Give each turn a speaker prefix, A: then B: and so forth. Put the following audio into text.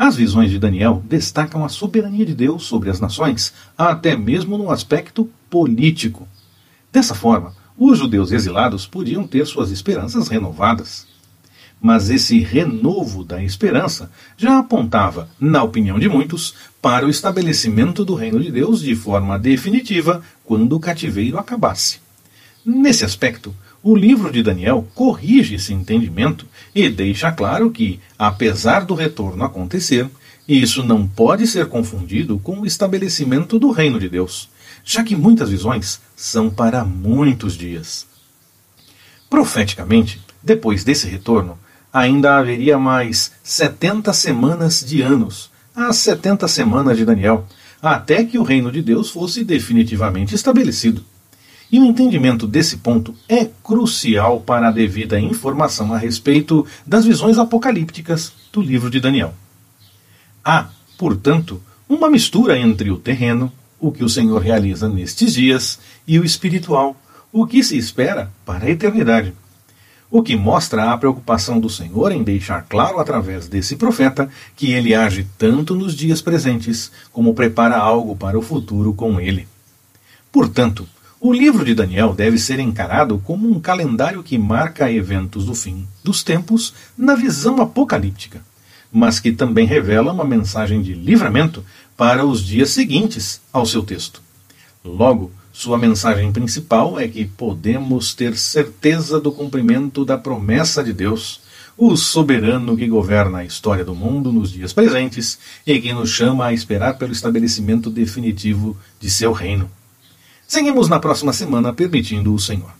A: As visões de Daniel destacam a soberania de Deus sobre as nações, até mesmo no aspecto político. Dessa forma, os judeus exilados podiam ter suas esperanças renovadas. Mas esse renovo da esperança já apontava, na opinião de muitos, para o estabelecimento do reino de Deus de forma definitiva quando o cativeiro acabasse. Nesse aspecto, o livro de Daniel corrige esse entendimento e deixa claro que, apesar do retorno acontecer, isso não pode ser confundido com o estabelecimento do reino de Deus, já que muitas visões são para muitos dias. Profeticamente, depois desse retorno, ainda haveria mais 70 semanas de anos, as 70 semanas de Daniel, até que o reino de Deus fosse definitivamente estabelecido. E o entendimento desse ponto é crucial para a devida informação a respeito das visões apocalípticas do livro de Daniel. Há, portanto, uma mistura entre o terreno, o que o Senhor realiza nestes dias, e o espiritual, o que se espera para a eternidade. O que mostra a preocupação do Senhor em deixar claro através desse profeta que ele age tanto nos dias presentes como prepara algo para o futuro com ele. Portanto, o livro de Daniel deve ser encarado como um calendário que marca eventos do fim dos tempos na visão apocalíptica, mas que também revela uma mensagem de livramento para os dias seguintes ao seu texto. Logo, sua mensagem principal é que podemos ter certeza do cumprimento da promessa de Deus, o soberano que governa a história do mundo nos dias presentes e que nos chama a esperar pelo estabelecimento definitivo de seu reino. Seguimos na próxima semana, permitindo o Senhor.